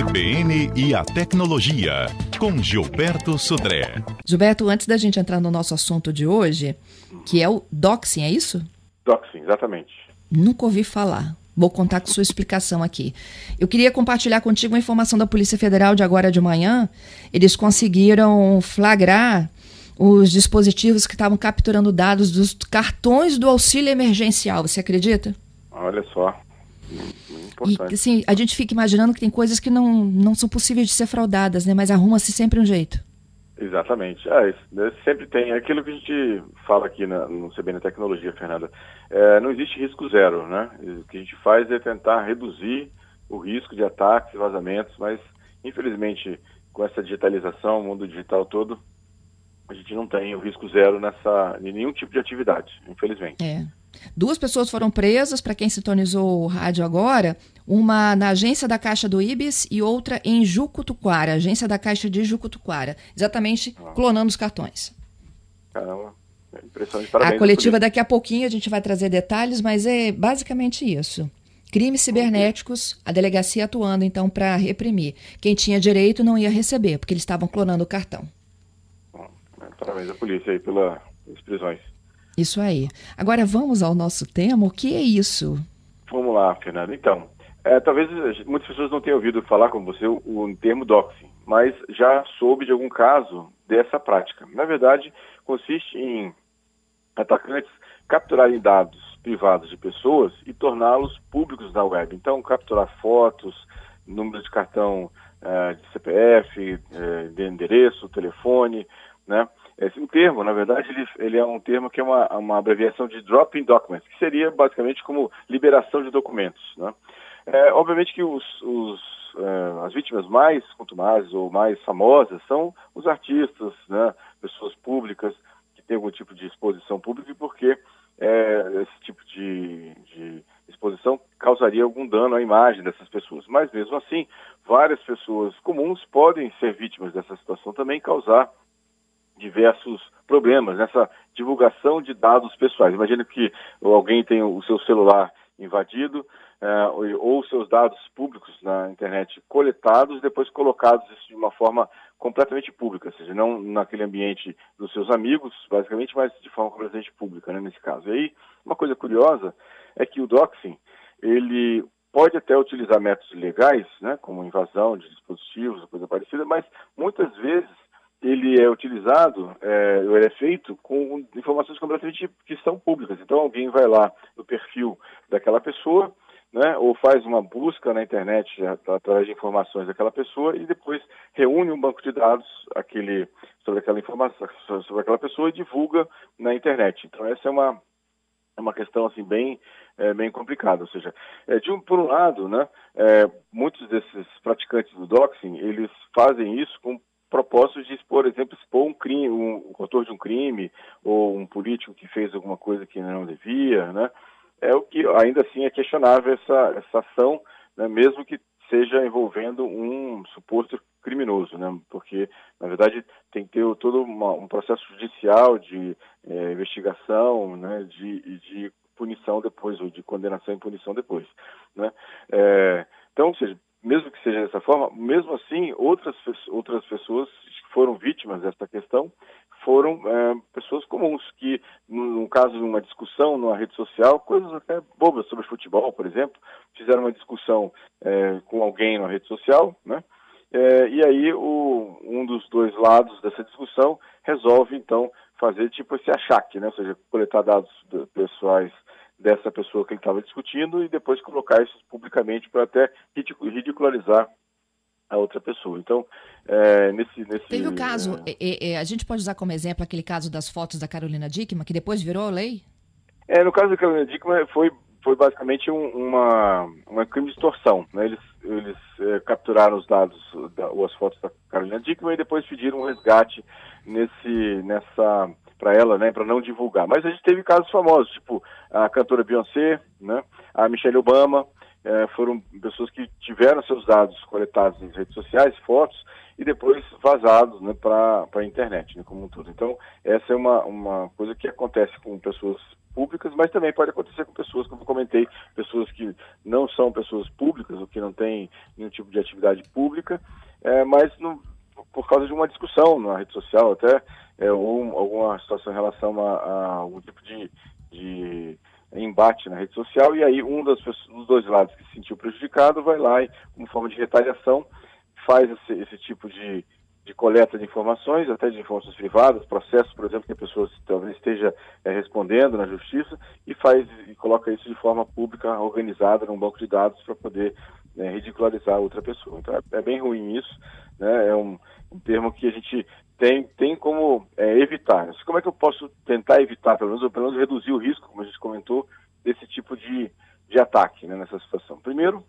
CBN e a tecnologia, com Gilberto Sudré. Gilberto, antes da gente entrar no nosso assunto de hoje, que é o doxing, é isso? Doxing, exatamente. Nunca ouvi falar. Vou contar com sua explicação aqui. Eu queria compartilhar contigo uma informação da Polícia Federal de agora de manhã. Eles conseguiram flagrar os dispositivos que estavam capturando dados dos cartões do auxílio emergencial. Você acredita? Olha só. E assim, a gente fica imaginando que tem coisas que não, não são possíveis de ser fraudadas, né? Mas arruma-se sempre um jeito. Exatamente. É, né, sempre tem. É aquilo que a gente fala aqui na, no CBN Tecnologia, Fernanda. É, não existe risco zero, né? O que a gente faz é tentar reduzir o risco de ataques vazamentos, mas infelizmente com essa digitalização, o mundo digital todo, a gente não tem o risco zero nessa em nenhum tipo de atividade, infelizmente. É. Duas pessoas foram presas, para quem sintonizou o rádio agora, uma na agência da Caixa do Ibis e outra em Jucutuquara, agência da Caixa de Jucutuquara, exatamente ah. clonando os cartões. Caramba, é impressionante. Parabéns a coletiva daqui a pouquinho a gente vai trazer detalhes, mas é basicamente isso. Crimes cibernéticos, a delegacia atuando então para reprimir. Quem tinha direito não ia receber, porque eles estavam clonando o cartão. Parabéns à polícia aí pelas prisões. Isso aí. Agora vamos ao nosso tema. O que é isso? Vamos lá, Fernando. Então, é, talvez muitas pessoas não tenham ouvido falar com você o, o termo doxing, mas já soube de algum caso dessa prática. Na verdade, consiste em atacantes capturarem dados privados de pessoas e torná-los públicos na web. Então, capturar fotos, número de cartão uh, de CPF, uh, de endereço, telefone, né? Esse um termo, na verdade, ele, ele, é um termo que é uma, uma abreviação de Dropping Documents, que seria basicamente como liberação de documentos. Né? É, obviamente que os, os, é, as vítimas mais contumazes ou mais famosas são os artistas, né? pessoas públicas que têm algum tipo de exposição pública, porque é, esse tipo de, de exposição causaria algum dano à imagem dessas pessoas. Mas mesmo assim, várias pessoas comuns podem ser vítimas dessa situação também, causar diversos problemas nessa divulgação de dados pessoais. Imagina que alguém tem o seu celular invadido uh, ou seus dados públicos na internet coletados e depois colocados de uma forma completamente pública, ou seja, não naquele ambiente dos seus amigos, basicamente, mas de forma completamente pública, né, nesse caso. E aí, uma coisa curiosa é que o doxing, ele pode até utilizar métodos legais, né, como invasão de dispositivos, coisa parecida, mas muitas vezes ele é utilizado, é, ele é feito com informações completamente que são públicas. Então alguém vai lá no perfil daquela pessoa, né, ou faz uma busca na internet através de informações daquela pessoa e depois reúne um banco de dados aquele, sobre aquela informação, sobre aquela pessoa e divulga na internet. Então essa é uma é uma questão assim bem é, bem complicada, ou seja, é, de um por um lado, né, é, muitos desses praticantes do doxing eles fazem isso com propósitos de, por exemplo, expor um crime, um, um autor de um crime ou um político que fez alguma coisa que não devia, né? É o que ainda assim é questionável essa, essa ação, né? mesmo que seja envolvendo um suposto criminoso, né? Porque na verdade tem que ter todo uma, um processo judicial de é, investigação, né? De, de punição depois ou de condenação e punição depois, né? É, então, ou seja, mesmo que seja dessa forma, mesmo assim, outras, outras pessoas que foram vítimas dessa questão foram é, pessoas comuns, que, no, caso de uma discussão numa rede social, coisas até bobas sobre futebol, por exemplo, fizeram uma discussão é, com alguém na rede social, né? É, e aí o, um dos dois lados dessa discussão resolve, então, fazer tipo esse achaque, né? Ou seja, coletar dados pessoais dessa pessoa que ele estava discutindo e depois colocar isso publicamente para até ridicularizar a outra pessoa. Então, é, nesse, nesse... Teve o caso, é... É, é... a gente pode usar como exemplo aquele caso das fotos da Carolina Dickman, que depois virou lei? É, no caso da Carolina Dickman foi, foi basicamente um, uma, uma crime de extorsão. Né? Eles, eles é, capturaram os dados, da, ou as fotos da Carolina Dickman e depois pediram um resgate nesse, nessa para ela, né, para não divulgar. Mas a gente teve casos famosos, tipo a cantora Beyoncé, né, a Michelle Obama, é, foram pessoas que tiveram seus dados coletados nas redes sociais, fotos, e depois vazados né, para a internet, né, como um todo. Então, essa é uma, uma coisa que acontece com pessoas públicas, mas também pode acontecer com pessoas, como comentei, pessoas que não são pessoas públicas ou que não têm nenhum tipo de atividade pública, é, mas por causa de uma discussão na rede social até, é, ou alguma situação em relação a, a algum tipo de, de embate na rede social, e aí um dos, dos dois lados que se sentiu prejudicado vai lá e, como forma de retaliação, faz esse, esse tipo de, de coleta de informações, até de informações privadas, processos, por exemplo, que a pessoa talvez esteja é, respondendo na justiça e faz e coloca isso de forma pública, organizada num banco de dados para poder né, ridicularizar outra pessoa. Então é, é, bem ruim isso, né? É um, um, termo que a gente tem, tem como é, evitar. Como é que eu posso tentar evitar, pelo menos, ou pelo menos reduzir o risco, como a gente comentou, desse tipo de, de ataque né, nessa situação? Primeiro,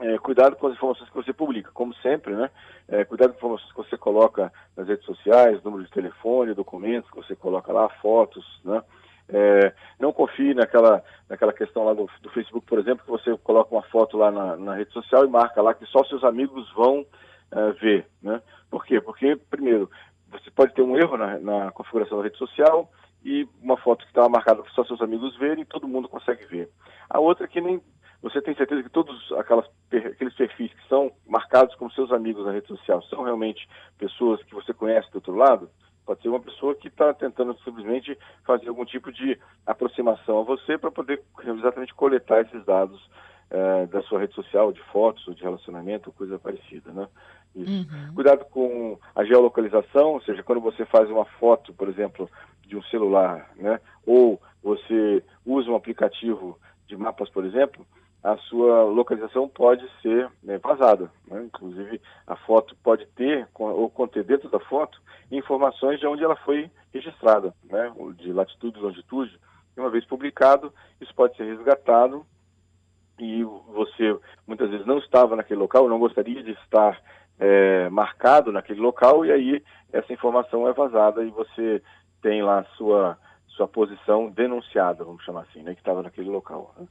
é, cuidado com as informações que você publica, como sempre, né? É, cuidado com as informações que você coloca nas redes sociais, número de telefone, documentos que você coloca lá, fotos, né? É, não confie naquela, naquela questão lá do, do, Facebook, por exemplo, que você coloca uma foto lá na, na rede social e marca lá que só seus amigos vão é, ver, né? Por quê? Porque, primeiro, você pode ter um erro na, na configuração da rede social e uma foto que estava marcada para só seus amigos verem todo mundo consegue ver. A outra é que nem você tem certeza que todos aquelas, aqueles perfis que são marcados como seus amigos na rede social são realmente pessoas que você conhece do outro lado? Pode ser uma pessoa que está tentando simplesmente fazer algum tipo de aproximação a você para poder exatamente coletar esses dados é, da sua rede social, de fotos, ou de relacionamento, coisa parecida, né? Uhum. Cuidado com a geolocalização, ou seja, quando você faz uma foto, por exemplo, de um celular, né? Ou você usa um aplicativo de mapas, por exemplo, a sua localização pode ser né, vazada. Né? Inclusive, a foto pode ter ou conter dentro da foto informações de onde ela foi registrada, né? de latitude e longitude. E uma vez publicado, isso pode ser resgatado e você muitas vezes não estava naquele local, não gostaria de estar é, marcado naquele local, e aí essa informação é vazada e você tem lá sua, sua posição denunciada, vamos chamar assim, né, que estava naquele local. Né?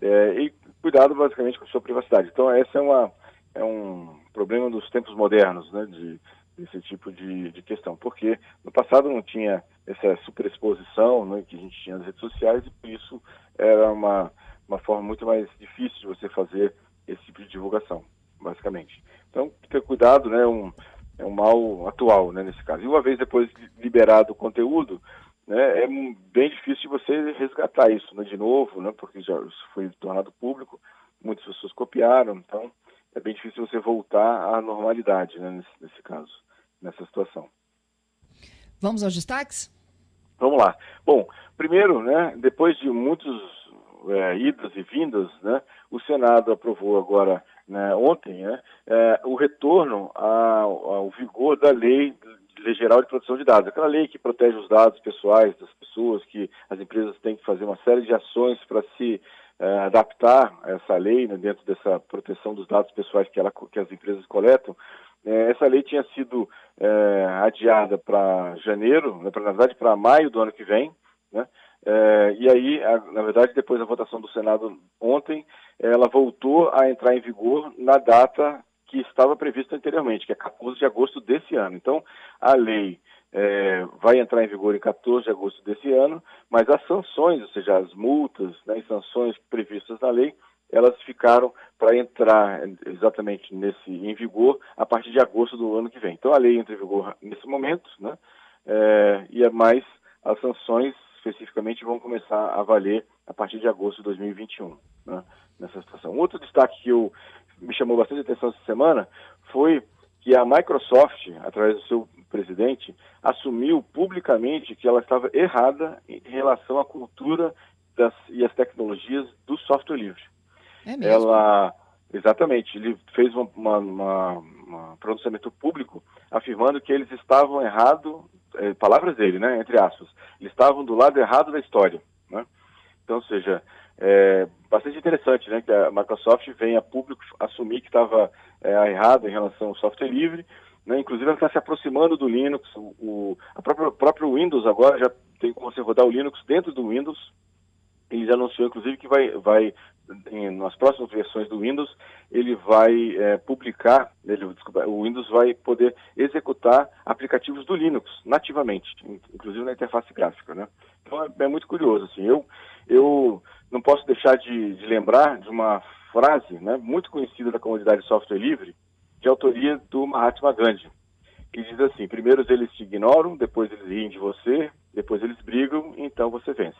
É, e cuidado basicamente com a sua privacidade. Então essa é, uma, é um problema dos tempos modernos, né, de, desse tipo de, de questão, porque no passado não tinha essa superexposição né, que a gente tinha nas redes sociais e por isso era uma, uma forma muito mais difícil de você fazer esse tipo de divulgação, basicamente. Então, ter cuidado, né, um, é um mal atual, né, nesse caso. E uma vez depois liberado o conteúdo, né, é bem difícil de você resgatar isso né, de novo, né, porque já foi tornado público, muitas pessoas copiaram, então é bem difícil você voltar à normalidade né, nesse, nesse caso, nessa situação. Vamos aos destaques? Vamos lá. Bom, primeiro, né, depois de muitos é, idas e vindas, né, o Senado aprovou agora, né, ontem, né, é, o retorno ao, ao vigor da lei Geral de Proteção de Dados, aquela lei que protege os dados pessoais das pessoas, que as empresas têm que fazer uma série de ações para se eh, adaptar a essa lei, né, dentro dessa proteção dos dados pessoais que, ela, que as empresas coletam. Eh, essa lei tinha sido eh, adiada para janeiro, né, na verdade para maio do ano que vem, né, e aí, a, na verdade, depois da votação do Senado ontem, ela voltou a entrar em vigor na data que estava previsto anteriormente, que é 14 de agosto desse ano. Então, a lei é, vai entrar em vigor em 14 de agosto desse ano, mas as sanções, ou seja, as multas né, e sanções previstas na lei, elas ficaram para entrar exatamente nesse em vigor a partir de agosto do ano que vem. Então a lei entra em vigor nesse momento, né? É, e é mais as sanções especificamente vão começar a valer a partir de agosto de 2021, né? nessa situação. Outro destaque que eu me chamou bastante atenção essa semana foi que a Microsoft, através do seu presidente, assumiu publicamente que ela estava errada em relação à cultura das, e as tecnologias do software livre. É mesmo? Ela, exatamente, ele fez um uma, uma, uma pronunciamento público afirmando que eles estavam errados, é, palavras dele, né, entre aspas, estavam do lado errado da história. Né? Então, ou seja, é bastante interessante, né, que a Microsoft vem a público assumir que estava é, errado em relação ao software livre, né, inclusive ela está se aproximando do Linux, o, a própria, próprio Windows agora já tem como você rodar o Linux dentro do Windows, ele anunciou, inclusive, que vai, vai em, nas próximas versões do Windows, ele vai é, publicar, ele, desculpa, o Windows vai poder executar aplicativos do Linux nativamente, inclusive na interface gráfica, né? Então é, é muito curioso, assim, eu, eu não posso deixar de, de lembrar de uma frase, né, muito conhecida da comunidade de software livre, de autoria do Mahatma Gandhi, que diz assim, primeiro eles te ignoram, depois eles riem de você, depois eles brigam, então você vence.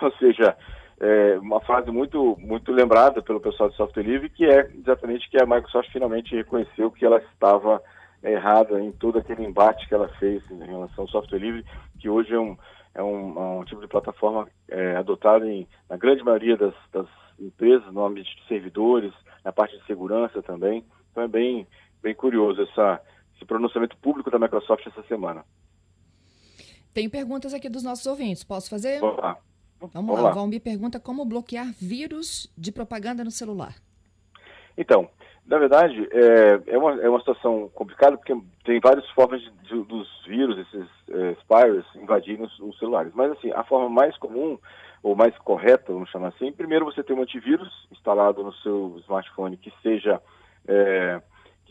Ou seja, é uma frase muito, muito lembrada pelo pessoal de software livre, que é exatamente que a Microsoft finalmente reconheceu que ela estava errada em todo aquele embate que ela fez em relação ao software livre, que hoje é um, é um, é um tipo de plataforma é, adotado em, na grande maioria das, das empresas, no âmbito de servidores, na parte de segurança também. Então é bem, bem curioso essa, esse pronunciamento público da Microsoft essa semana. Tenho perguntas aqui dos nossos ouvintes. Posso fazer? Vamos lá. Vamos, Vamos lá. lá. O Valmir pergunta como bloquear vírus de propaganda no celular. Então, na verdade, é, é, uma, é uma situação complicada porque tem várias formas de, de, dos vírus, esses é, spires, invadirem os, os, celulares. Mas, assim, a forma mais comum, ou mais correta, vamos chamar assim, primeiro você tem um antivírus instalado no seu smartphone que seja é,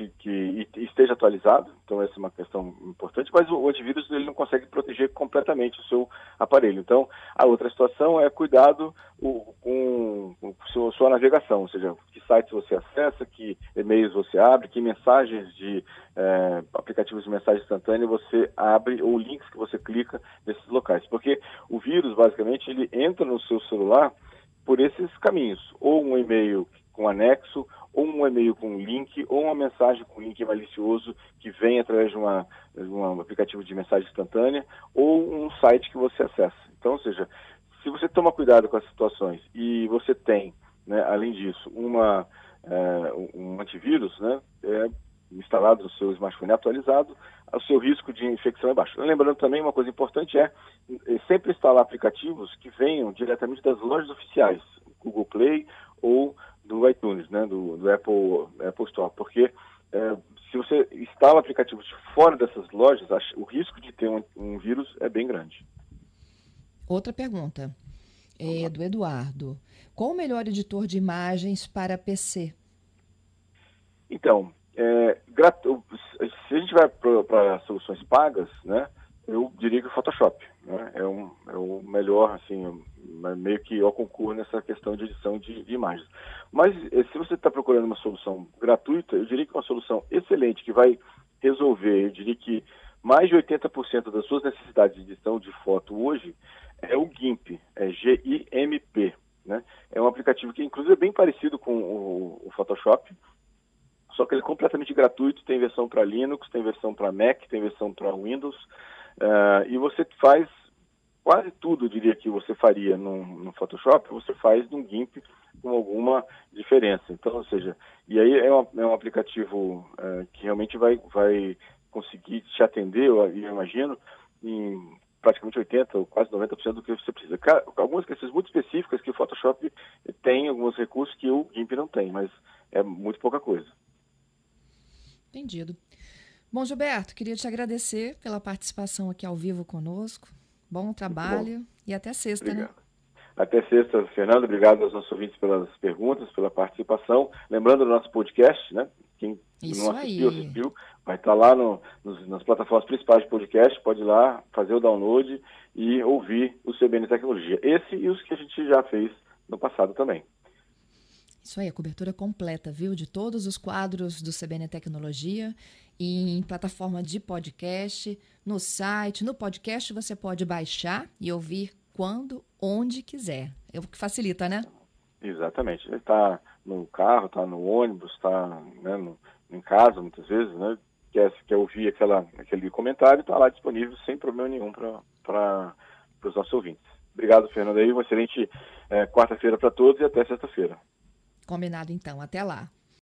que, que, esteja atualizado, então essa é uma questão importante, mas o antivírus ele não consegue proteger completamente o seu aparelho. Então, a outra situação é cuidado o, com, com sua, navegação, ou seja, que sites você acessa, que e-mails você abre, que mensagens de é, aplicativos de mensagem instantânea você abre, ou links que você clica nesses locais. Porque o vírus, basicamente, ele entra no seu celular por esses caminhos, ou um e-mail com anexo, ou um e-mail com link, ou uma mensagem com link malicioso que vem através de, uma, de um aplicativo de mensagem instantânea, ou um site que você acessa. Então, ou seja, se você toma cuidado com as situações e você tem, né, além disso, uma, é, um antivírus né, é, instalado no seu smartphone atualizado, o seu risco de infecção é baixo. Lembrando também, uma coisa importante é, é sempre instalar aplicativos que venham diretamente das lojas oficiais, Google Play ou do iTunes, né, do, do Apple, Apple Store, porque é, se você instala aplicativos fora dessas lojas, o risco de ter um, um vírus é bem grande. Outra pergunta é do Eduardo. Qual o melhor editor de imagens para PC? Então, é, se a gente vai para soluções pagas, né, eu diria que o Photoshop né, é, um, é o melhor, assim, meio que ao concurso nessa questão de edição de, de imagens. Mas eh, se você está procurando uma solução gratuita, eu diria que uma solução excelente que vai resolver, eu diria que mais de 80% das suas necessidades de edição de foto hoje é o GIMP, é G-I-M-P. Né? É um aplicativo que inclusive é bem parecido com o, o Photoshop, só que ele é completamente gratuito, tem versão para Linux, tem versão para Mac, tem versão para Windows, uh, e você faz quase tudo, eu diria, que você faria no, no Photoshop, você faz num GIMP com alguma diferença. Então, ou seja, e aí é, uma, é um aplicativo uh, que realmente vai, vai conseguir te atender, eu, eu imagino, em praticamente 80% ou quase 90% do que você precisa. Algumas questões muito específicas que o Photoshop tem, alguns recursos que o GIMP não tem, mas é muito pouca coisa. Entendido. Bom, Gilberto, queria te agradecer pela participação aqui ao vivo conosco. Bom trabalho bom. e até sexta, né? Obrigado. né? Até sexta, Fernando. Obrigado aos nossos ouvintes pelas perguntas, pela participação. Lembrando do nosso podcast, né? Quem Isso não assistiu, aí. assistiu, vai estar lá no, nos, nas plataformas principais de podcast, pode ir lá, fazer o download e ouvir o CBN Tecnologia. Esse e os que a gente já fez no passado também. Isso aí, a cobertura completa, viu? De todos os quadros do CBN Tecnologia em plataforma de podcast, no site, no podcast você pode baixar e ouvir quando, onde quiser. É o que facilita, né? Exatamente. Ele está no carro, está no ônibus, está né, em casa muitas vezes, né? Quer, quer ouvir aquela, aquele comentário, está lá disponível sem problema nenhum para os nossos ouvintes. Obrigado, Fernando. Aí, uma excelente é, quarta-feira para todos e até sexta-feira. Combinado então. Até lá.